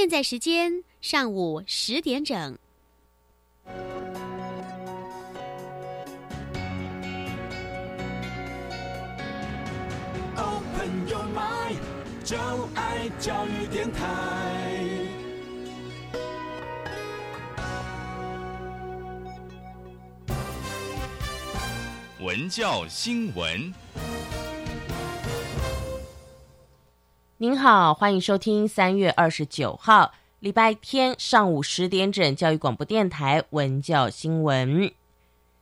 现在时间上午十点整。Open your mind，就爱教育电台。文教新闻，您好，欢迎收听三月二十九号礼拜天上午十点整教育广播电台文教新闻。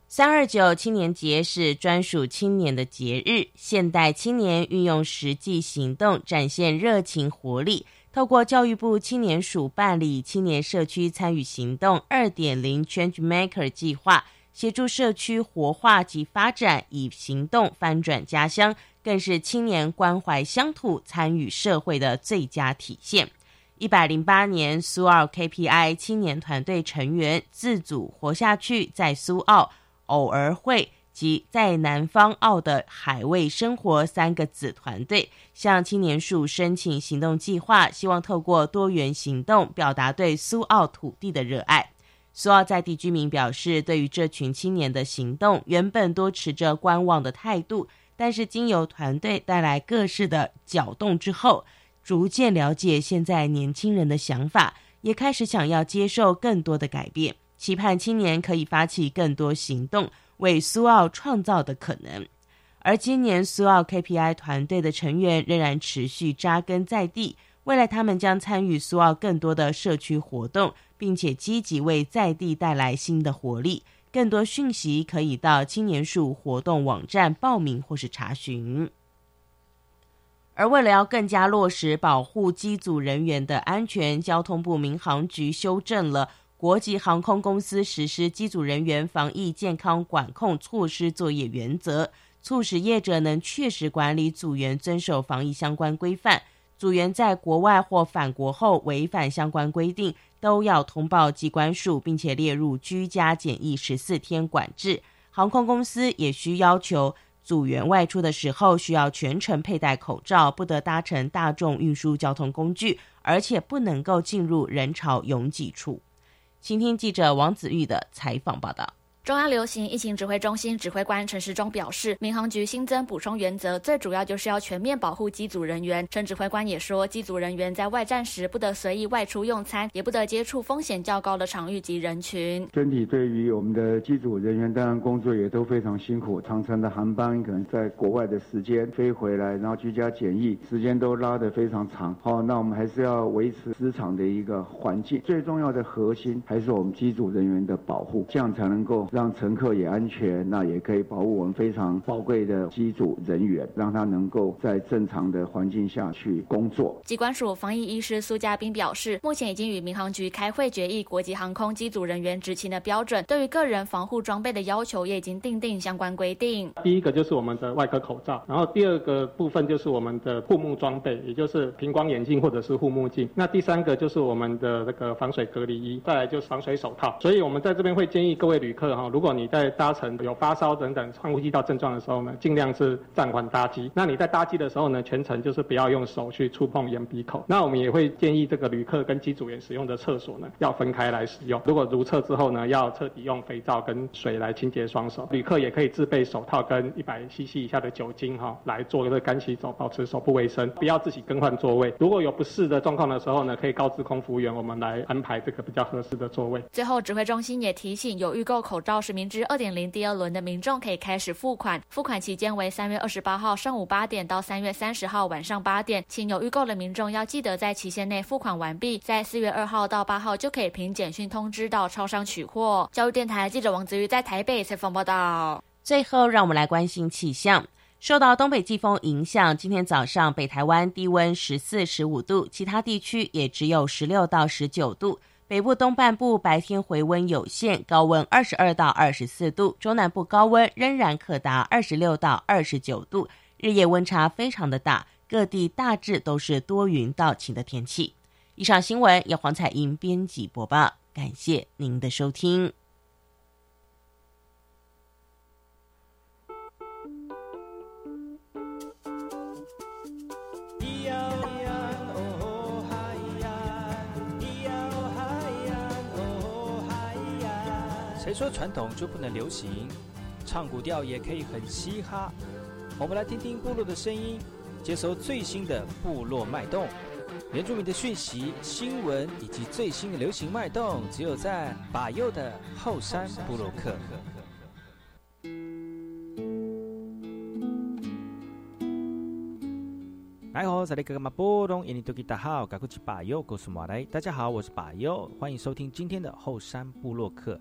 三二九青年节是专属青年的节日，现代青年运用实际行动展现热情活力，透过教育部青年署办理青年社区参与行动二点零 Change Maker 计划。协助社区活化及发展，以行动翻转家乡，更是青年关怀乡土、参与社会的最佳体现。一百零八年苏澳 KPI 青年团队成员自组活下去，在苏澳偶尔会及在南方澳的海味生活三个子团队，向青年署申请行动计划，希望透过多元行动，表达对苏澳土地的热爱。苏澳在地居民表示，对于这群青年的行动，原本多持着观望的态度，但是经由团队带来各式的搅动之后，逐渐了解现在年轻人的想法，也开始想要接受更多的改变，期盼青年可以发起更多行动，为苏澳创造的可能。而今年苏澳 KPI 团队的成员仍然持续扎根在地，未来他们将参与苏澳更多的社区活动。并且积极为在地带来新的活力。更多讯息可以到青年署活动网站报名或是查询。而为了要更加落实保护机组人员的安全，交通部民航局修正了国际航空公司实施机组人员防疫健康管控措施作业原则，促使业者能确实管理组员遵守防疫相关规范。组员在国外或返国后违反相关规定。都要通报机关署，并且列入居家检疫十四天管制。航空公司也需要求组员外出的时候需要全程佩戴口罩，不得搭乘大众运输交通工具，而且不能够进入人潮拥挤处。请听记者王子玉的采访报道。中央流行疫情指挥中心指挥官陈时中表示，民航局新增补充原则，最主要就是要全面保护机组人员。陈指挥官也说，机组人员在外站时不得随意外出用餐，也不得接触风险较高的场域及人群。整体对于我们的机组人员，当然工作也都非常辛苦，长程的航班可能在国外的时间飞回来，然后居家检疫时间都拉得非常长。好，那我们还是要维持职场的一个环境，最重要的核心还是我们机组人员的保护，这样才能够。让乘客也安全，那也可以保护我们非常宝贵的机组人员，让他能够在正常的环境下去工作。机关署防疫医师苏家斌表示，目前已经与民航局开会决议国际航空机组人员执勤的标准，对于个人防护装备的要求也已经定定相关规定。第一个就是我们的外科口罩，然后第二个部分就是我们的护目装备，也就是平光眼镜或者是护目镜。那第三个就是我们的那个防水隔离衣，再来就是防水手套。所以我们在这边会建议各位旅客哈。如果你在搭乘有发烧等等呼吸道症状的时候呢，尽量是暂缓搭机。那你在搭机的时候呢，全程就是不要用手去触碰眼鼻口。那我们也会建议这个旅客跟机组员使用的厕所呢，要分开来使用。如果如厕之后呢，要彻底用肥皂跟水来清洁双手。旅客也可以自备手套跟一百 CC 以下的酒精哈，来做一个干洗手，保持手部卫生。不要自己更换座位。如果有不适的状况的时候呢，可以告知空服务员，我们来安排这个比较合适的座位。最后，指挥中心也提醒，有预购口到实名制二点零第二轮的民众可以开始付款，付款期间为三月二十八号上午八点到三月三十号晚上八点，请有预购的民众要记得在期限内付款完毕，在四月二号到八号就可以凭简讯通知到超商取货。教育电台记者王子瑜在台北采访报道。最后，让我们来关心气象。受到东北季风影响，今天早上北台湾低温十四、十五度，其他地区也只有十六到十九度。北部东半部白天回温有限，高温二十二到二十四度；中南部高温仍然可达二十六到二十九度，日夜温差非常的大。各地大致都是多云到晴的天气。以上新闻由黄彩英编辑播报，感谢您的收听。说传统就不能流行？唱古调也可以很嘻哈。我们来听听部落的声音，接收最新的部落脉动、原住民的讯息、新闻以及最新的流行脉动，只有在把右的后山部落克。来好，在那个马波东，印尼多吉达好，赶快去把右告诉马来。大家好，我是把右，欢迎收听今天的后山部落客。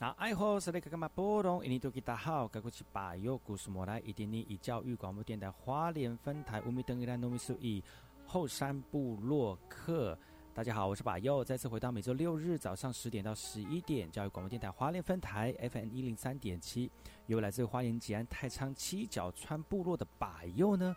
那爱好是那个干嘛波动？印尼多吉大好，该过去把右故事莫来，一点点以教育广播电台花莲分台五米登一兰糯米数一后山部落客。大家好，我是把右，再次回到每周六日早上十点到十一点，教育广播电台花莲分台 FM 一零三点七，由来自花莲吉安太仓七角川部落的把右呢，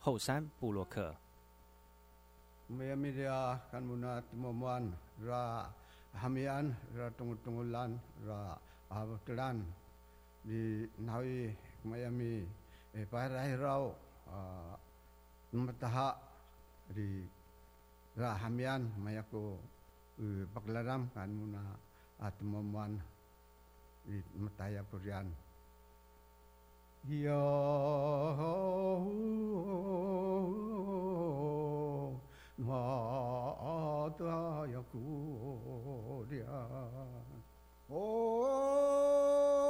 后山部落客。Mayamidia kan muna tumumuan ra hamian ra tungut-tungulan ra abutulan di nawi mayami e parai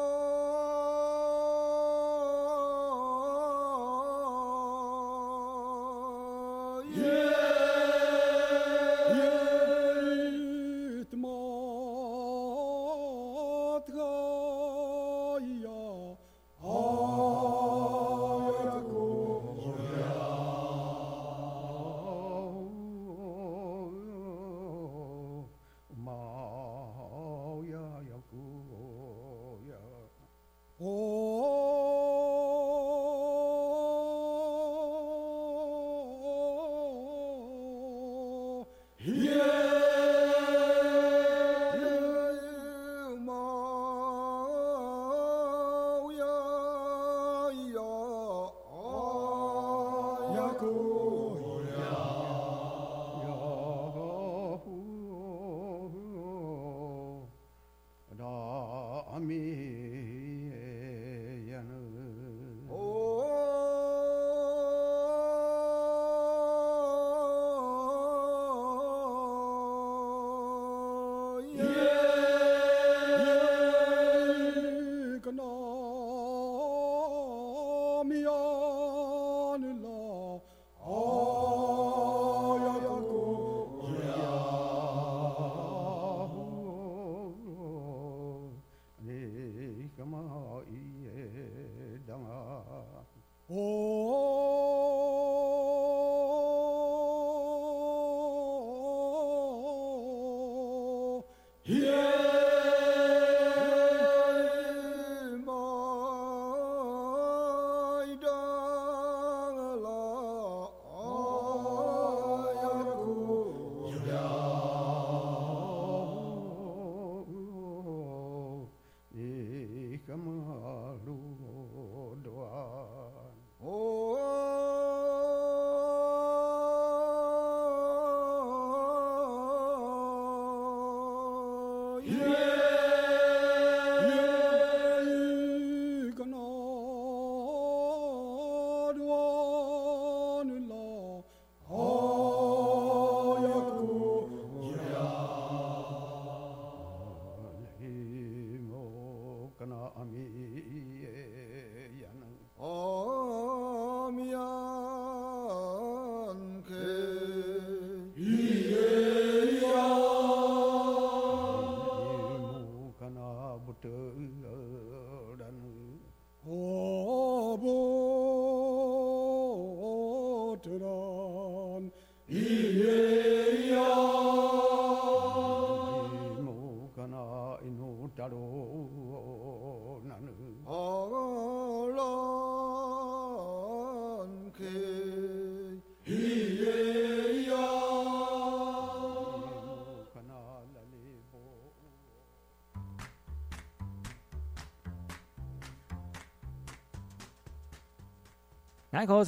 大家好，我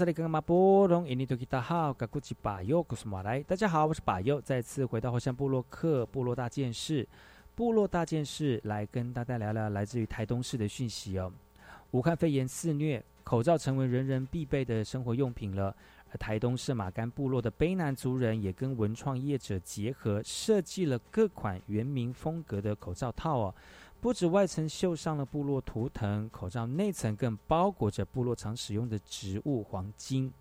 是巴尤，再次回到火山部落克部落大件事，部落大件事来跟大家聊聊来自于台东市的讯息哦。武汉肺炎肆虐，口罩成为人人必备的生活用品了。而台东市马干部落的卑南族人也跟文创业者结合，设计了各款原民风格的口罩套哦。不止外层绣上了部落图腾，口罩内层更包裹着部落常使用的植物黄金。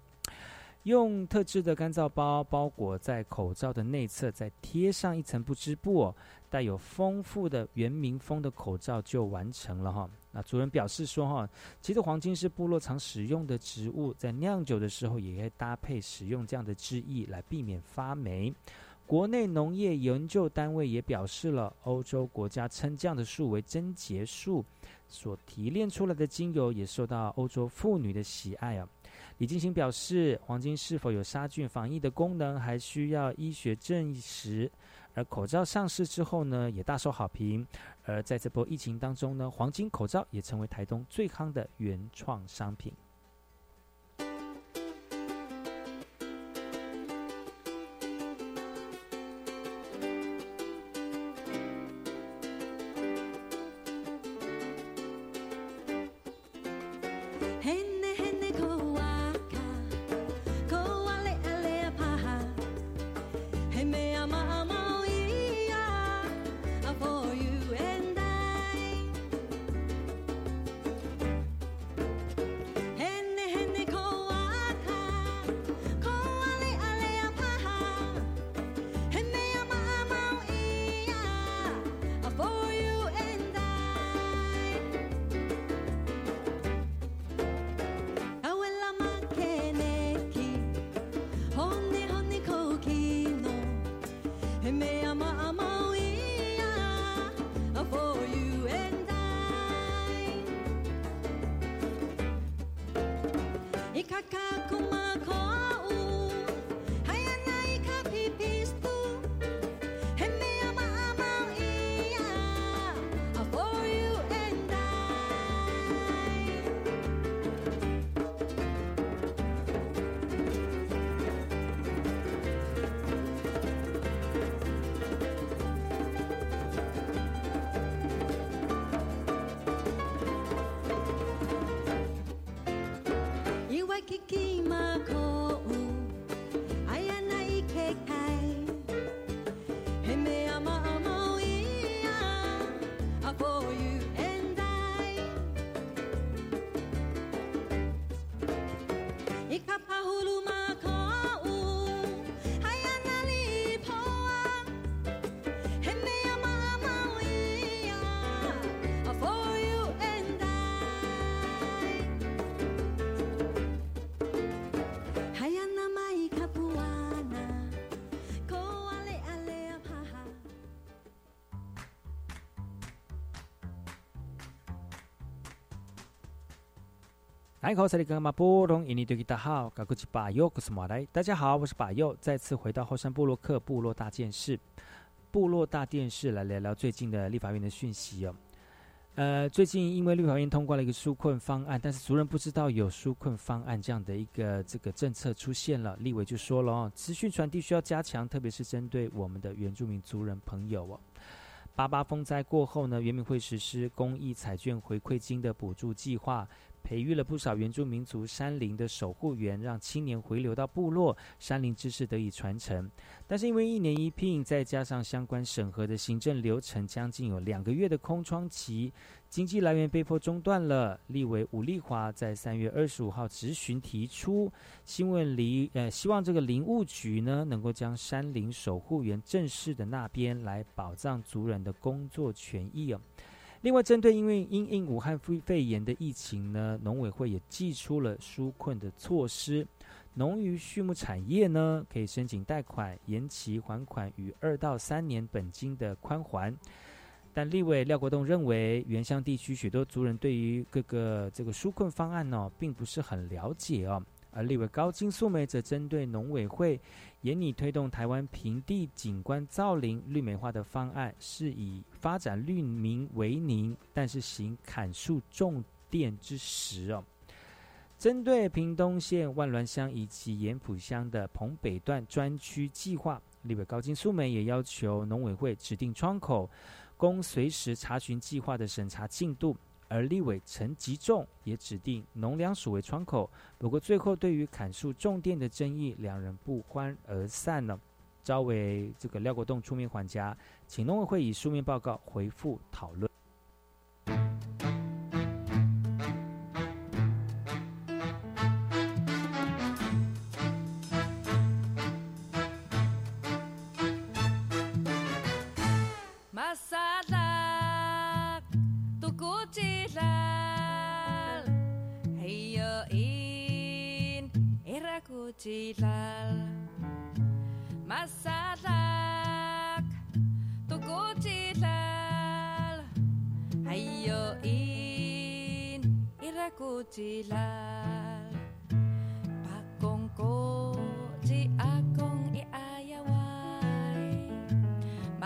用特制的干燥包包裹在口罩的内侧，再贴上一层不织布，带有丰富的原民风的口罩就完成了哈。那主人表示说哈，其实黄金是部落常使用的植物，在酿酒的时候也可以搭配使用这样的汁液来避免发霉。国内农业研究单位也表示了，欧洲国家称这样的树为贞洁树，所提炼出来的精油也受到欧洲妇女的喜爱啊。李金星表示，黄金是否有杀菌防疫的功能，还需要医学证实。而口罩上市之后呢，也大受好评。而在这波疫情当中呢，黄金口罩也成为台东最夯的原创商品。大家好，我是巴佑，再次回到后山部落克部落大件事，部落大电视来聊聊最近的立法院的讯息哦。呃，最近因为立法院通过了一个纾困方案，但是族人不知道有纾困方案这样的一个这个政策出现了，立委就说了哦，资讯传递需要加强，特别是针对我们的原住民族人朋友哦。八八风灾过后呢，原民会实施公益彩券回馈金的补助计划。培育了不少原住民族山林的守护员，让青年回流到部落，山林知识得以传承。但是因为一年一聘，再加上相关审核的行政流程，将近有两个月的空窗期，经济来源被迫中断了。立委吴丽华在三月二十五号质询提出，希望林呃希望这个林务局呢，能够将山林守护员正式的那边来保障族人的工作权益哦。另外，针对因为因应武汉肺肺炎的疫情呢，农委会也寄出了纾困的措施。农渔畜牧产业呢，可以申请贷款延期还款与二到三年本金的宽还。但立委廖国栋认为，原乡地区许多族人对于各个这个纾困方案呢，并不是很了解哦。而立委高金素梅则针对农委会。严拟推动台湾平地景观造林绿美化的方案，是以发展绿民为宁，但是行砍树种电之实哦。针对屏东县万峦乡以及盐埔乡的澎北段专区计划，立委高金素梅也要求农委会指定窗口，供随时查询计划的审查进度。而立委陈吉仲也指定农粮署为窗口，不过最后对于砍树种电的争议，两人不欢而散了。招委这个廖国栋出面还家，请农委会以书面报告回复讨论。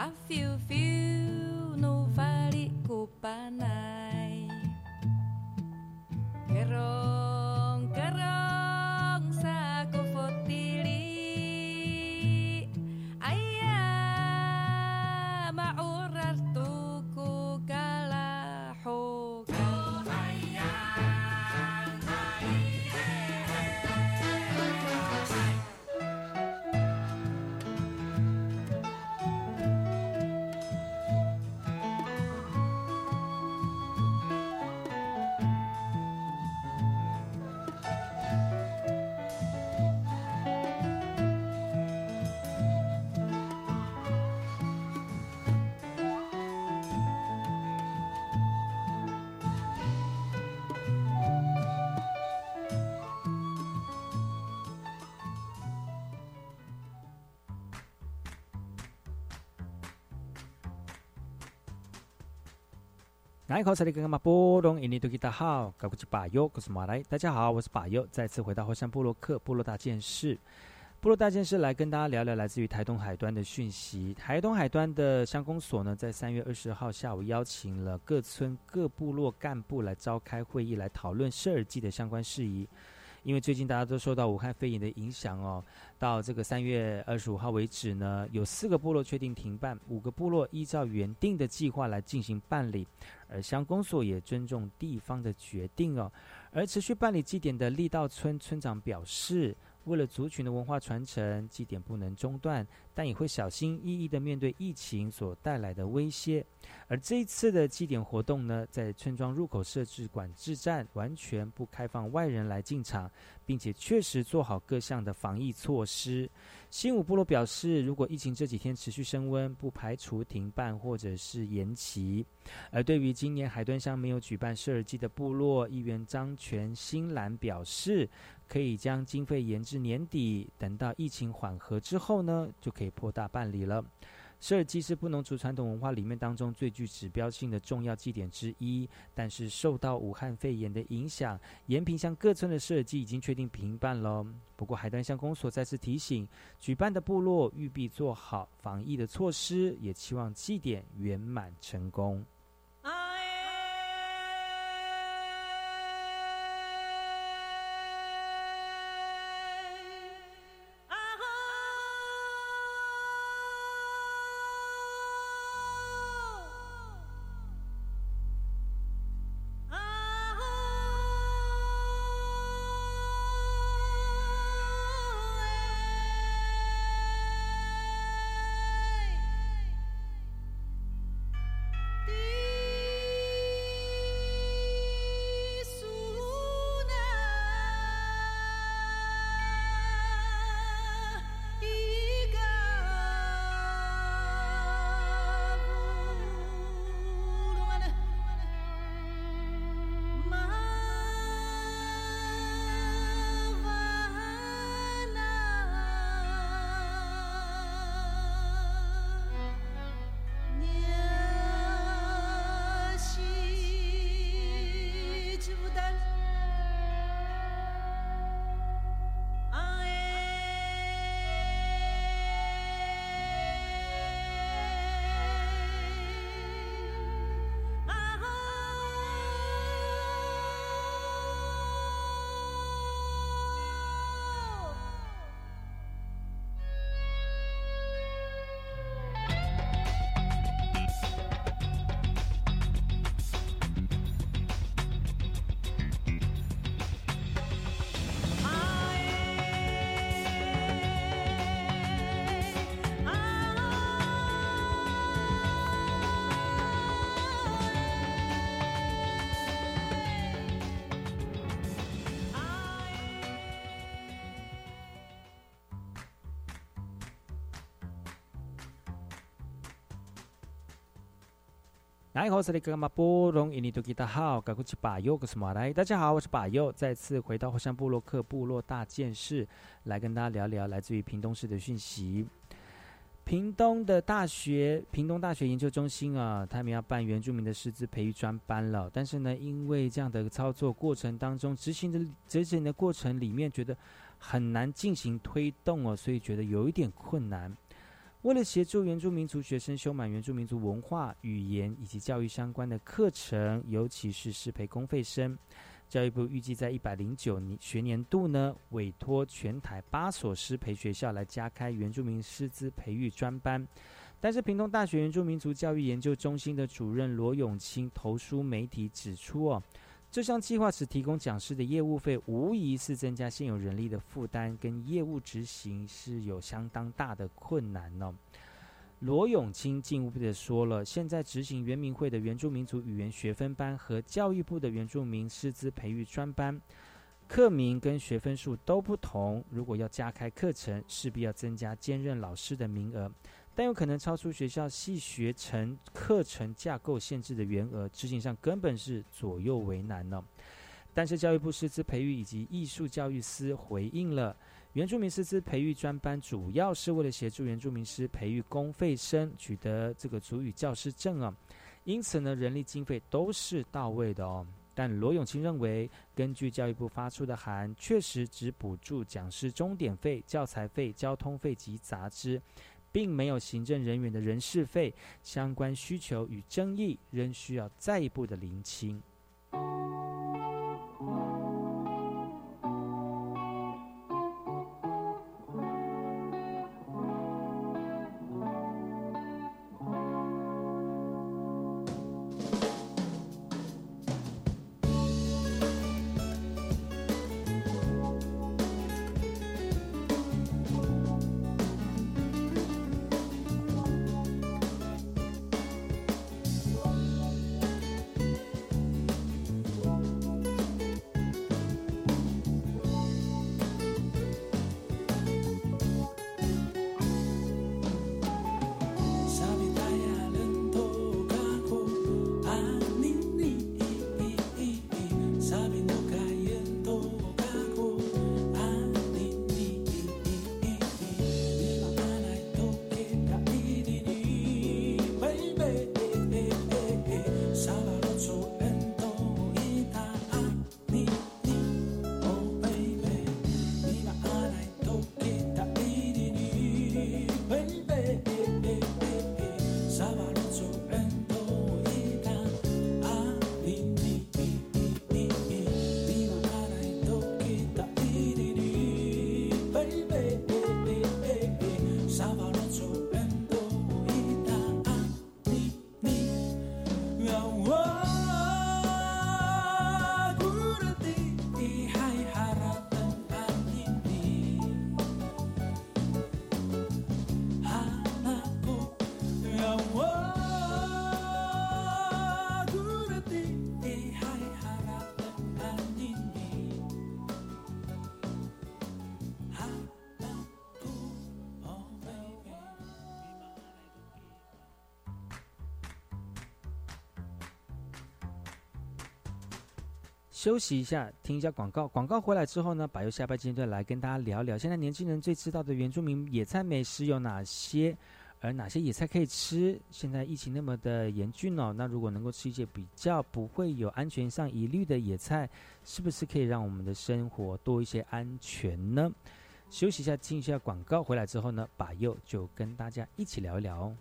I feel, feel 南口萨利格玛波隆伊尼多吉达好，高古吉巴尤，我是马来。大家好，我是巴尤，再次回到后山部落克部落大件事。部落大件事来跟大家聊聊来自于台东海端的讯息。台东海端的乡公所呢，在三月二十号下午邀请了各村各部落干部来召开会议，来讨论射耳祭的相关事宜。因为最近大家都受到武汉肺炎的影响哦，到这个三月二十五号为止呢，有四个部落确定停办，五个部落依照原定的计划来进行办理，而乡公所也尊重地方的决定哦。而持续办理祭典的力道村村长表示，为了族群的文化传承，祭典不能中断，但也会小心翼翼地面对疫情所带来的威胁。而这一次的祭典活动呢，在村庄入口设置管制站，完全不开放外人来进场，并且确实做好各项的防疫措施。新武部落表示，如果疫情这几天持续升温，不排除停办或者是延期。而对于今年海端乡没有举办射耳季的部落，议员张全新兰表示，可以将经费延至年底，等到疫情缓和之后呢，就可以扩大办理了。射耳祭是布农族传统文化里面当中最具指标性的重要祭典之一，但是受到武汉肺炎的影响，延平乡各村的射耳祭已经确定停办了。不过海端乡公所再次提醒，举办的部落务必做好防疫的措施，也期望祭典圆满成功。大家好，我是把右，再次回到火山部落克部落大件事，来跟大家聊聊来自于屏东市的讯息。屏东的大学，屏东大学研究中心啊，他们要办原住民的师资培育专班了。但是呢，因为这样的操作过程当中，执行的执行的过程里面，觉得很难进行推动哦，所以觉得有一点困难。为了协助原住民族学生修满原住民族文化、语言以及教育相关的课程，尤其是师培公费生。教育部预计在一百零九年学年度呢，委托全台八所师培学校来加开原住民师资培育专班。但是，屏东大学原住民族教育研究中心的主任罗永清投书媒体指出，哦，这项计划只提供讲师的业务费，无疑是增加现有人力的负担，跟业务执行是有相当大的困难呢。罗永清进一步的说了，现在执行原民会的原住民族语言学分班和教育部的原住民师资培育专班，课名跟学分数都不同。如果要加开课程，势必要增加兼任老师的名额，但有可能超出学校系学程课程架构限制的员额，执行上根本是左右为难呢。但是教育部师资培育以及艺术教育司回应了。原住民师资培育专班主要是为了协助原住民师培育公费生取得这个主语教师证啊，因此呢，人力经费都是到位的哦。但罗永清认为，根据教育部发出的函，确实只补助讲师钟点费、教材费、交通费及杂支，并没有行政人员的人事费，相关需求与争议仍需要再一步的厘清。休息一下，听一下广告。广告回来之后呢，把由下半阶段来跟大家聊聊，现在年轻人最知道的原住民野菜美食有哪些，而哪些野菜可以吃？现在疫情那么的严峻哦，那如果能够吃一些比较不会有安全上疑虑的野菜，是不是可以让我们的生活多一些安全呢？休息一下，听一下广告。回来之后呢，把右就跟大家一起聊一聊。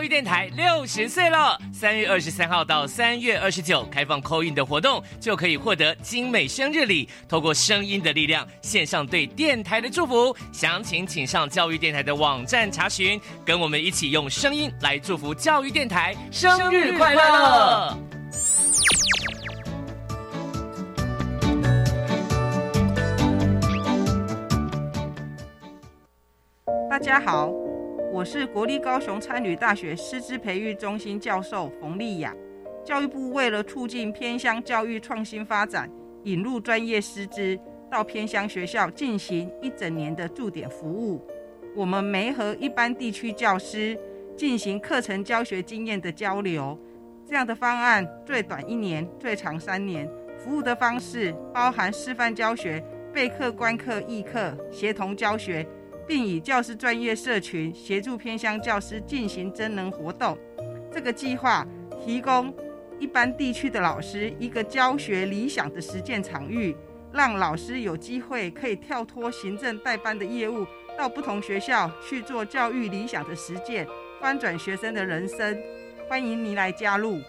教育电台六十岁了，三月二十三号到三月二十九开放扣印的活动，就可以获得精美生日礼。透过声音的力量，献上对电台的祝福。详情请上教育电台的网站查询。跟我们一起用声音来祝福教育电台生日快乐！大家好，我是国立高雄参旅大学师资培育中心教授冯丽雅。教育部为了促进偏乡教育创新发展，引入专业师资到偏乡学校进行一整年的驻点服务。我们没和一般地区教师进行课程教学经验的交流，这样的方案最短一年，最长三年。服务的方式包含示范教学、备课、观课、议课、协同教学。并以教师专业社群协助偏乡教师进行真能活动。这个计划提供一般地区的老师一个教学理想的实践场域，让老师有机会可以跳脱行政代班的业务，到不同学校去做教育理想的实践，翻转学生的人生。欢迎您来加入，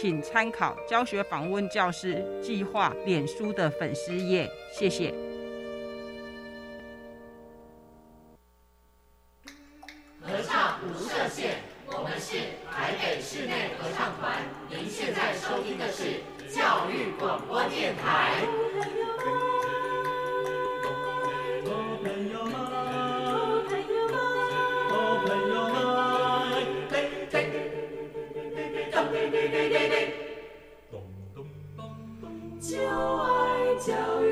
请参考教学访问教师计划脸书的粉丝页。谢谢。合唱无设限，我们是台北室内合唱团。您现在收听的是教育广播电台。就爱教育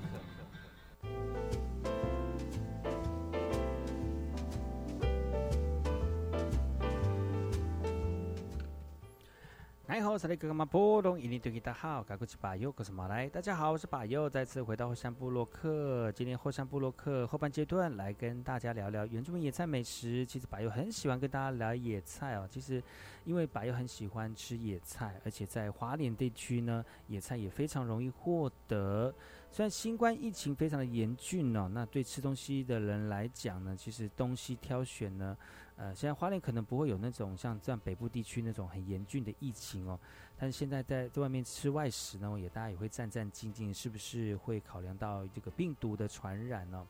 你好，我是那个马波东，印尼对大家好，赶过去把右，我是马来。大家好，我是把右，再次回到后山部落克。今天后山部落克后半阶段来跟大家聊聊原住民野菜美食。其实把右很喜欢跟大家聊野菜哦。其实因为把右很喜欢吃野菜，而且在华联地区呢，野菜也非常容易获得。虽然新冠疫情非常的严峻哦，那对吃东西的人来讲呢，其实东西挑选呢。呃，现在花莲可能不会有那种像这样北部地区那种很严峻的疫情哦，但是现在在在外面吃外食呢，也大家也会战战兢兢，是不是会考量到这个病毒的传染呢？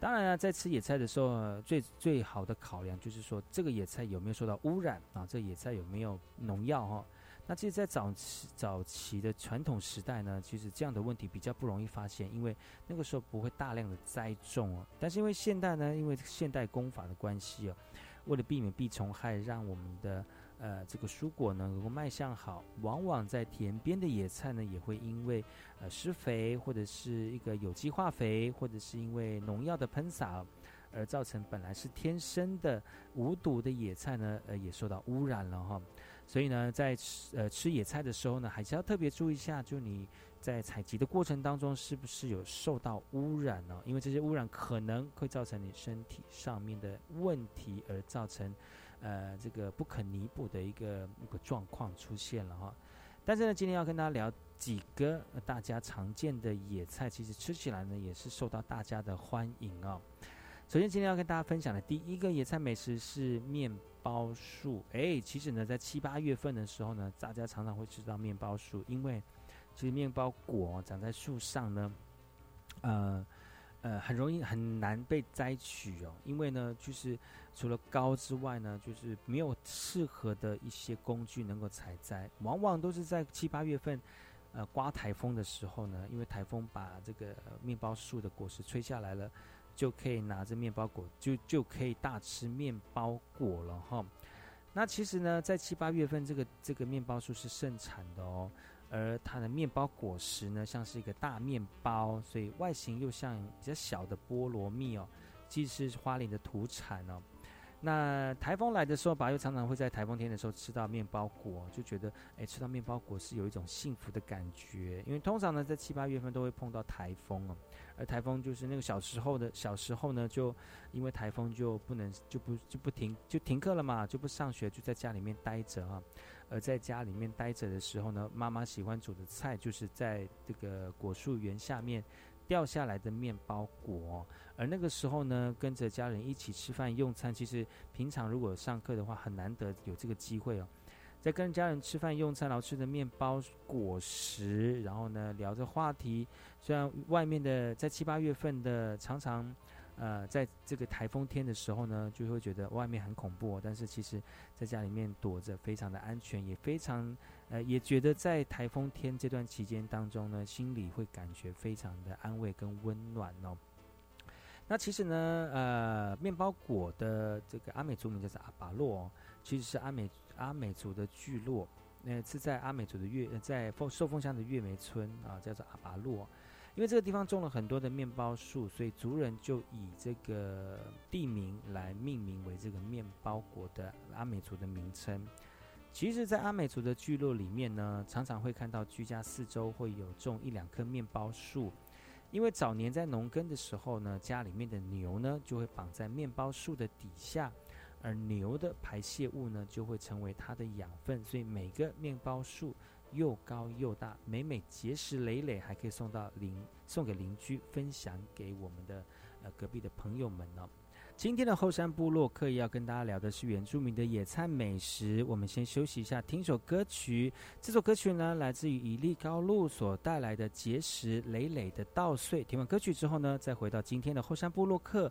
当然了，在吃野菜的时候，最最好的考量就是说，这个野菜有没有受到污染啊？这野菜有没有农药哈？那其实，在早期早期的传统时代呢，其实这样的问题比较不容易发现，因为那个时候不会大量的栽种哦。但是因为现代呢，因为现代工法的关系哦。为了避免病虫害，让我们的呃这个蔬果呢能够卖相好，往往在田边的野菜呢也会因为呃施肥或者是一个有机化肥，或者是因为农药的喷洒，而造成本来是天生的无毒的野菜呢呃也受到污染了哈。所以呢，在吃呃吃野菜的时候呢，还是要特别注意一下，就你在采集的过程当中是不是有受到污染呢？因为这些污染可能会造成你身体上面的问题，而造成呃这个不可弥补的一个一个状况出现了哈。但是呢，今天要跟大家聊几个大家常见的野菜，其实吃起来呢也是受到大家的欢迎哦。首先，今天要跟大家分享的第一个野菜美食是面。包树，哎，其实呢，在七八月份的时候呢，大家常常会吃到面包树，因为其实面包果长在树上呢，呃呃，很容易很难被摘取哦，因为呢，就是除了高之外呢，就是没有适合的一些工具能够采摘，往往都是在七八月份，呃，刮台风的时候呢，因为台风把这个面包树的果实吹下来了。就可以拿着面包果，就就可以大吃面包果了哈。那其实呢，在七八月份，这个这个面包树是盛产的哦。而它的面包果实呢，像是一个大面包，所以外形又像比较小的菠萝蜜哦。既是花莲的土产哦。那台风来的时候吧，又常常会在台风天的时候吃到面包果，就觉得哎，吃到面包果是有一种幸福的感觉。因为通常呢，在七八月份都会碰到台风哦，而台风就是那个小时候的小时候呢，就因为台风就不能就不就不停就停课了嘛，就不上学，就在家里面待着啊。而在家里面待着的时候呢，妈妈喜欢煮的菜就是在这个果树园下面掉下来的面包果。而那个时候呢，跟着家人一起吃饭用餐，其实平常如果上课的话，很难得有这个机会哦。在跟家人吃饭用餐，然后吃着面包果实，然后呢聊着话题。虽然外面的在七八月份的常常。呃，在这个台风天的时候呢，就会觉得外面很恐怖，但是其实在家里面躲着非常的安全，也非常呃，也觉得在台风天这段期间当中呢，心里会感觉非常的安慰跟温暖哦。那其实呢，呃，面包果的这个阿美族名叫做阿巴洛，其实是阿美阿美族的聚落，那是在阿美族的月在凤寿丰乡的月梅村啊，叫做阿巴洛。因为这个地方种了很多的面包树，所以族人就以这个地名来命名为这个面包国的阿美族的名称。其实，在阿美族的聚落里面呢，常常会看到居家四周会有种一两棵面包树。因为早年在农耕的时候呢，家里面的牛呢就会绑在面包树的底下，而牛的排泄物呢就会成为它的养分，所以每个面包树。又高又大，每每结实累累，还可以送到邻送给邻居，分享给我们的呃隔壁的朋友们呢。今天的后山部落刻意要跟大家聊的是原住民的野餐美食。我们先休息一下，听一首歌曲。这首歌曲呢，来自于以利高路所带来的结实累累的稻穗。听完歌曲之后呢，再回到今天的后山部落客，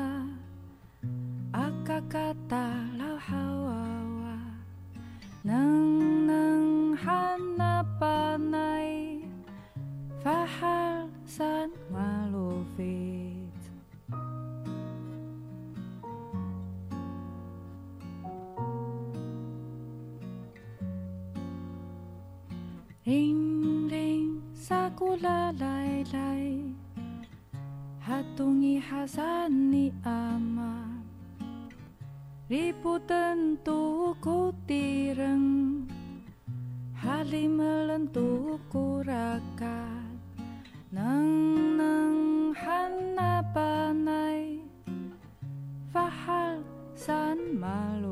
嘎嘎哒老好娃娃，能能喊那巴奈，发哈山马路飞。Ring ring sakula lai lai, hatungi hasani am. Riputan tuku tireng Hali melentuk neng Nang nang hanapanay Fahal san malu.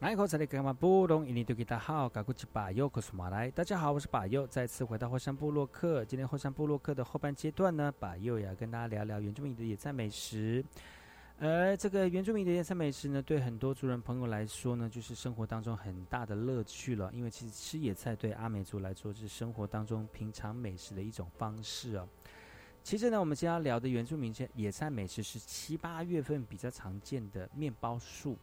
来口才的干嘛不懂？印尼多吉大好，嘎古吉巴尤克苏马来。大家好，我是巴尤，再次回到后山部落客。今天后山部落客的后半阶段呢，巴尤也要跟大家聊聊原住民的野菜美食。而这个原住民的野菜美食呢，对很多族人朋友来说呢，就是生活当中很大的乐趣了。因为其实吃野菜对阿美族来说是生活当中平常美食的一种方式哦。其实呢，我们今天要聊的原住民野菜美食是七八月份比较常见的面包树。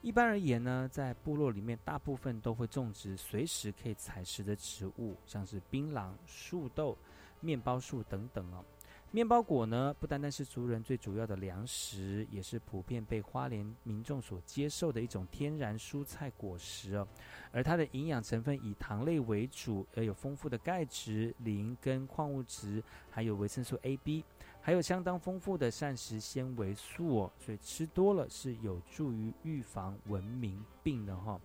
一般而言呢，在部落里面，大部分都会种植随时可以采食的植物，像是槟榔、树豆、面包树等等哦。面包果呢，不单单是族人最主要的粮食，也是普遍被花莲民众所接受的一种天然蔬菜果实哦。而它的营养成分以糖类为主，而有丰富的钙质、磷跟矿物质，还有维生素 A、B。还有相当丰富的膳食纤维素哦，所以吃多了是有助于预防文明病的哈。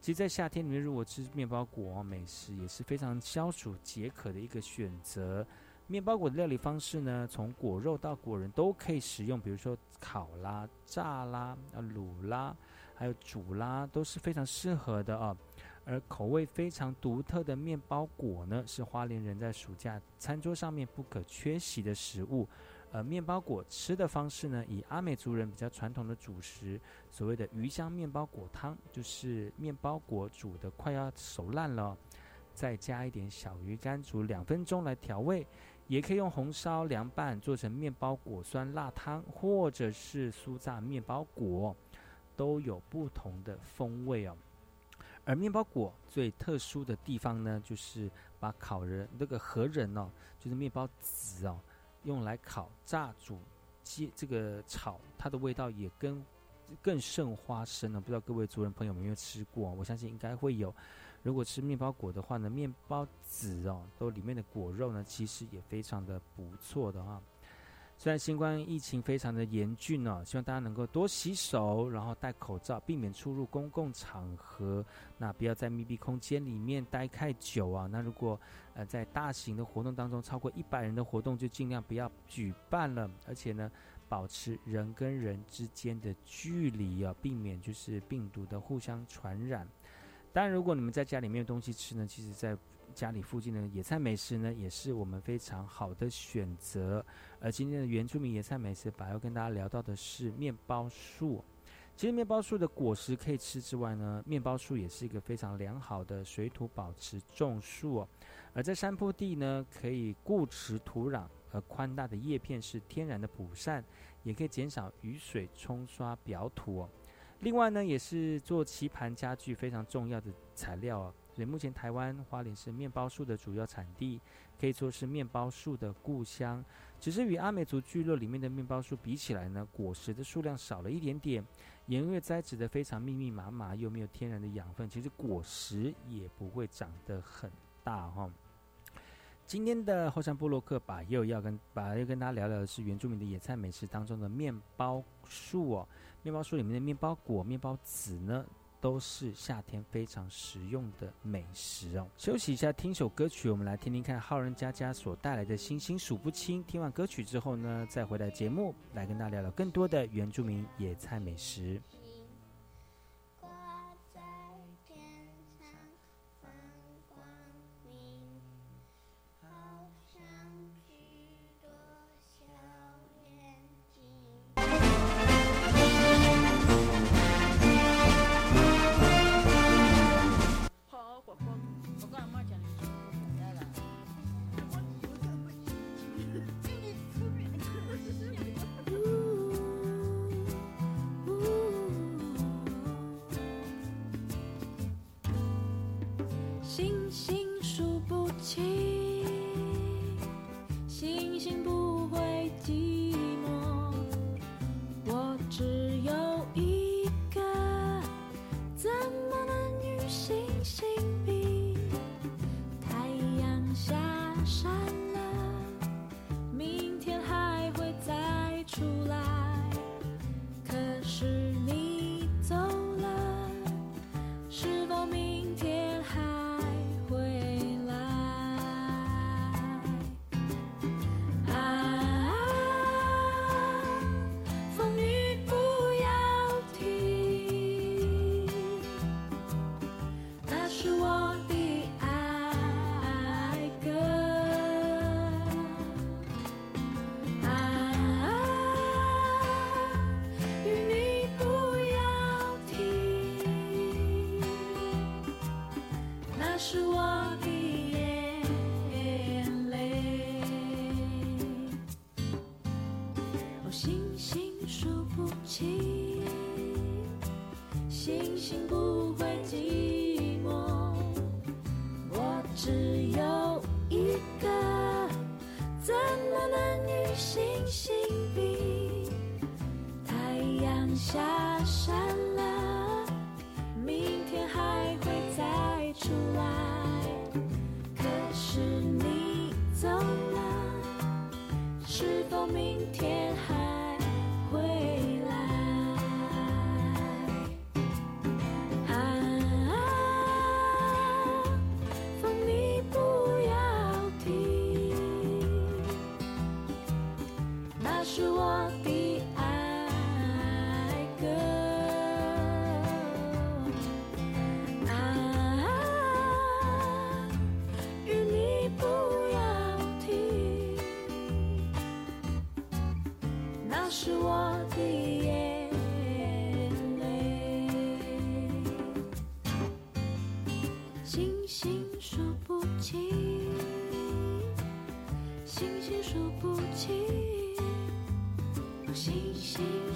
其实，在夏天里面，如果吃面包果美食也是非常消暑解渴的一个选择。面包果的料理方式呢，从果肉到果仁都可以使用，比如说烤啦、炸啦、啊卤啦，还有煮啦，都是非常适合的啊。而口味非常独特的面包果呢，是花莲人在暑假餐桌上面不可缺席的食物。而面包果吃的方式呢，以阿美族人比较传统的主食，所谓的鱼香面包果汤，就是面包果煮的快要熟烂了，再加一点小鱼干煮两分钟来调味。也可以用红烧凉拌做成面包果酸辣汤，或者是酥炸面包果，都有不同的风味哦。而面包果最特殊的地方呢，就是把烤人那个核仁哦，就是面包籽哦，用来烤、炸、煮、煎这个炒，它的味道也跟更胜花生呢。不知道各位族人朋友有没有吃过？我相信应该会有。如果吃面包果的话呢，面包籽哦，都里面的果肉呢，其实也非常的不错的哈。虽然新冠疫情非常的严峻哦，希望大家能够多洗手，然后戴口罩，避免出入公共场合。那不要在密闭空间里面待太久啊。那如果呃在大型的活动当中，超过一百人的活动，就尽量不要举办了。而且呢，保持人跟人之间的距离啊，避免就是病毒的互相传染。当然，如果你们在家里没有东西吃呢，其实在家里附近的野菜美食呢，也是我们非常好的选择。而今天的原住民野菜美食，把要跟大家聊到的是面包树。其实面包树的果实可以吃之外呢，面包树也是一个非常良好的水土保持种树。而在山坡地呢，可以固持土壤，而宽大的叶片是天然的补善，也可以减少雨水冲刷表土。另外呢，也是做棋盘家具非常重要的材料。目前台湾花莲是面包树的主要产地，可以说是面包树的故乡。只是与阿美族聚落里面的面包树比起来呢，果实的数量少了一点点，因为栽植的非常密密麻麻，又没有天然的养分，其实果实也不会长得很大哈。今天的后山部落客把又要跟把又跟大家聊聊的是原住民的野菜美食当中的面包树哦，面包树里面的面包果、面包籽呢。都是夏天非常实用的美食哦。休息一下，听首歌曲，我们来听听看浩人佳佳所带来的星星数不清。听完歌曲之后呢，再回来节目来跟大家聊聊更多的原住民野菜美食。数不清星星。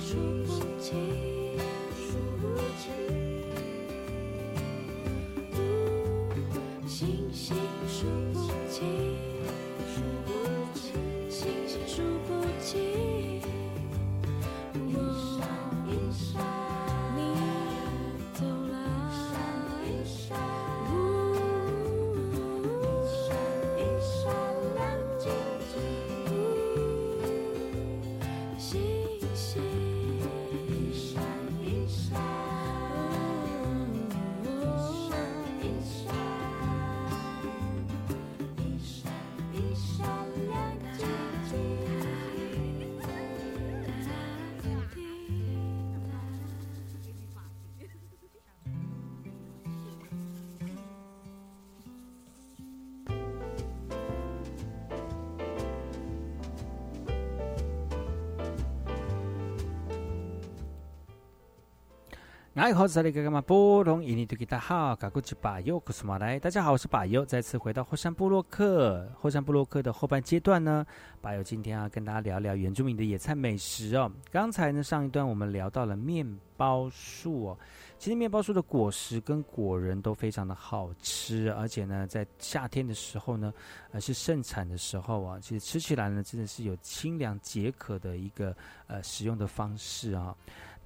爱好这里格格玛波隆伊尼图吉达好，嘎古吉巴尤库斯马来，大家好，我是巴尤，再次回到后山部落克。后山部落克的后半阶段呢，巴尤今天要跟大家聊聊原住民的野菜美食哦。刚才呢上一段我们聊到了面包树哦，其实面包树的果实跟果仁都非常的好吃，而且呢在夏天的时候呢，呃是盛产的时候啊，其实吃起来呢真的是有清凉解渴的一个呃使用的方式啊。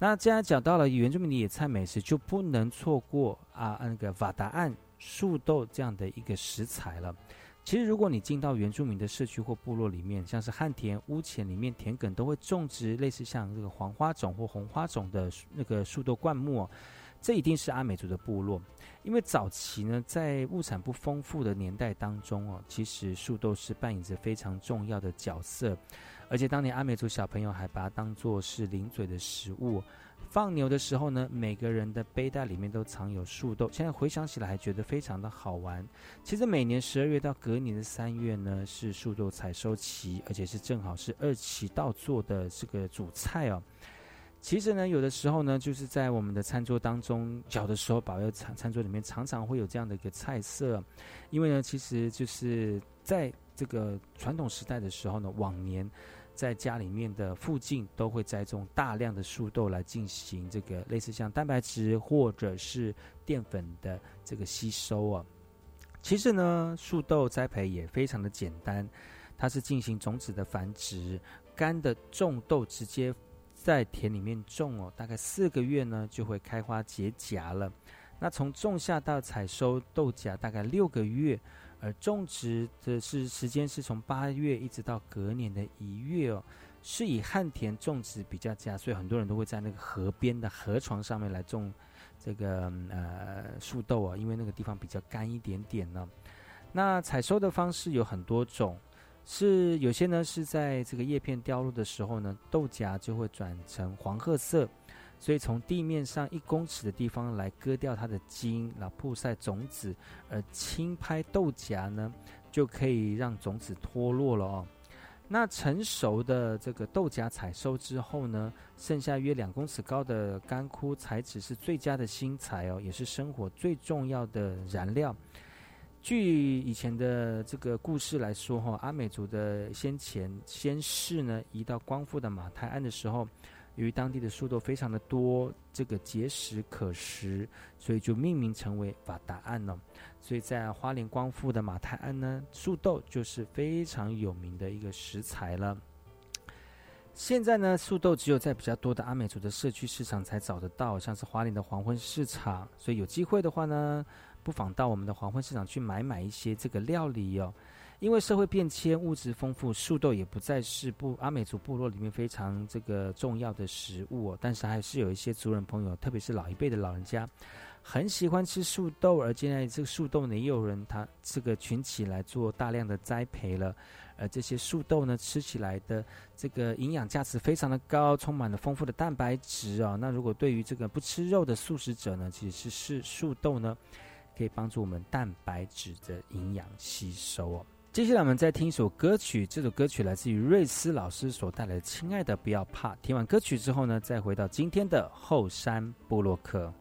那既然讲到了原住民的野菜美食，就不能错过啊那个瓦达岸树豆这样的一个食材了。其实，如果你进到原住民的社区或部落里面，像是旱田、屋前里面田埂都会种植类似像这个黄花种或红花种的那个树豆灌木，这一定是阿美族的部落。因为早期呢，在物产不丰富的年代当中哦，其实树豆是扮演着非常重要的角色。而且当年阿美族小朋友还把它当做是零嘴的食物，放牛的时候呢，每个人的背带里面都藏有树豆。现在回想起来还觉得非常的好玩。其实每年十二月到隔年的三月呢，是树豆采收期，而且是正好是二期稻作的这个主菜哦。其实呢，有的时候呢，就是在我们的餐桌当中，小的时候，保佑餐餐桌里面常常会有这样的一个菜色，因为呢，其实就是在这个传统时代的时候呢，往年。在家里面的附近都会栽种大量的树豆来进行这个类似像蛋白质或者是淀粉的这个吸收啊。其实呢，树豆栽培也非常的简单，它是进行种子的繁殖，干的种豆直接在田里面种哦，大概四个月呢就会开花结荚了。那从种下到采收豆荚大概六个月。而种植的是时间是从八月一直到隔年的一月哦，是以旱田种植比较佳，所以很多人都会在那个河边的河床上面来种这个呃树豆啊，因为那个地方比较干一点点呢。那采收的方式有很多种，是有些呢是在这个叶片掉落的时候呢，豆荚就会转成黄褐色。所以从地面上一公尺的地方来割掉它的茎，然后曝晒种子，而轻拍豆荚呢，就可以让种子脱落了哦。那成熟的这个豆荚采收之后呢，剩下约两公尺高的干枯材质是最佳的新材哦，也是生活最重要的燃料。据以前的这个故事来说哈，阿美族的先前先世呢，移到光复的马泰安的时候。由于当地的树豆非常的多，这个结实可食，所以就命名成为法达岸了。所以在花莲光复的马太安呢，树豆就是非常有名的一个食材了。现在呢，树豆只有在比较多的阿美族的社区市场才找得到，像是花莲的黄昏市场。所以有机会的话呢，不妨到我们的黄昏市场去买买一些这个料理哦。因为社会变迁，物质丰富，树豆也不再是部阿美族部落里面非常这个重要的食物哦。但是还是有一些族人朋友，特别是老一辈的老人家，很喜欢吃树豆。而现在这个树豆呢，也有人他这个群起来做大量的栽培了。而这些树豆呢，吃起来的这个营养价值非常的高，充满了丰富的蛋白质啊。那如果对于这个不吃肉的素食者呢，其实是是树豆呢，可以帮助我们蛋白质的营养吸收哦。接下来我们再听一首歌曲，这首歌曲来自于瑞斯老师所带来的《亲爱的不要怕》。听完歌曲之后呢，再回到今天的后山部落克。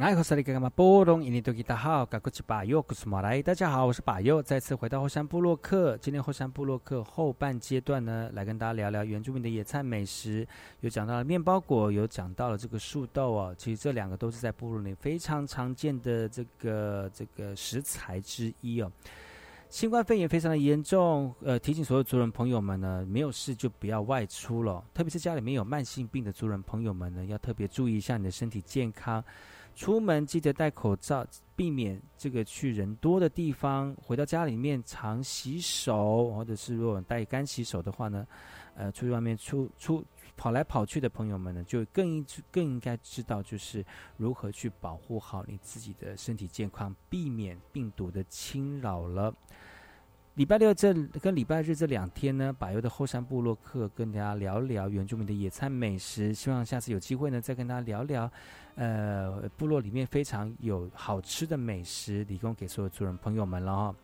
爱和萨利格玛波隆印尼多吉达好，嘎古吉巴尤古斯马来，大家好，我是巴尤，再次回到后山部落克。今天后山部落克后半阶段呢，来跟大家聊聊原住民的野菜美食，有讲到了面包果，有讲到了这个树豆哦。其实这两个都是在部落里非常常见的这个这个食材之一哦。新冠肺炎非常的严重，呃，提醒所有族人朋友们呢，没有事就不要外出了，特别是家里面有慢性病的族人朋友们呢，要特别注意一下你的身体健康。出门记得戴口罩，避免这个去人多的地方。回到家里面常洗手，或者是如果带干洗手的话呢，呃，出去外面出出跑来跑去的朋友们呢，就更应更应该知道，就是如何去保护好你自己的身体健康，避免病毒的侵扰了。礼拜六这跟礼拜日这两天呢，百优的后山部落客跟大家聊聊原住民的野餐美食，希望下次有机会呢再跟大家聊聊，呃，部落里面非常有好吃的美食，提供给所有族人朋友们了哈。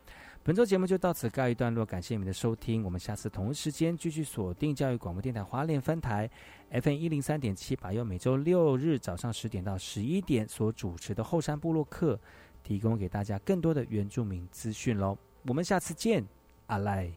本周节目就到此告一段落，感谢你们的收听，我们下次同一时间继续锁定教育广播电台花莲分台 FM 一零三点七，百优每周六日早上十点到十一点所主持的后山部落客，提供给大家更多的原住民资讯喽。我们下次见，阿赖。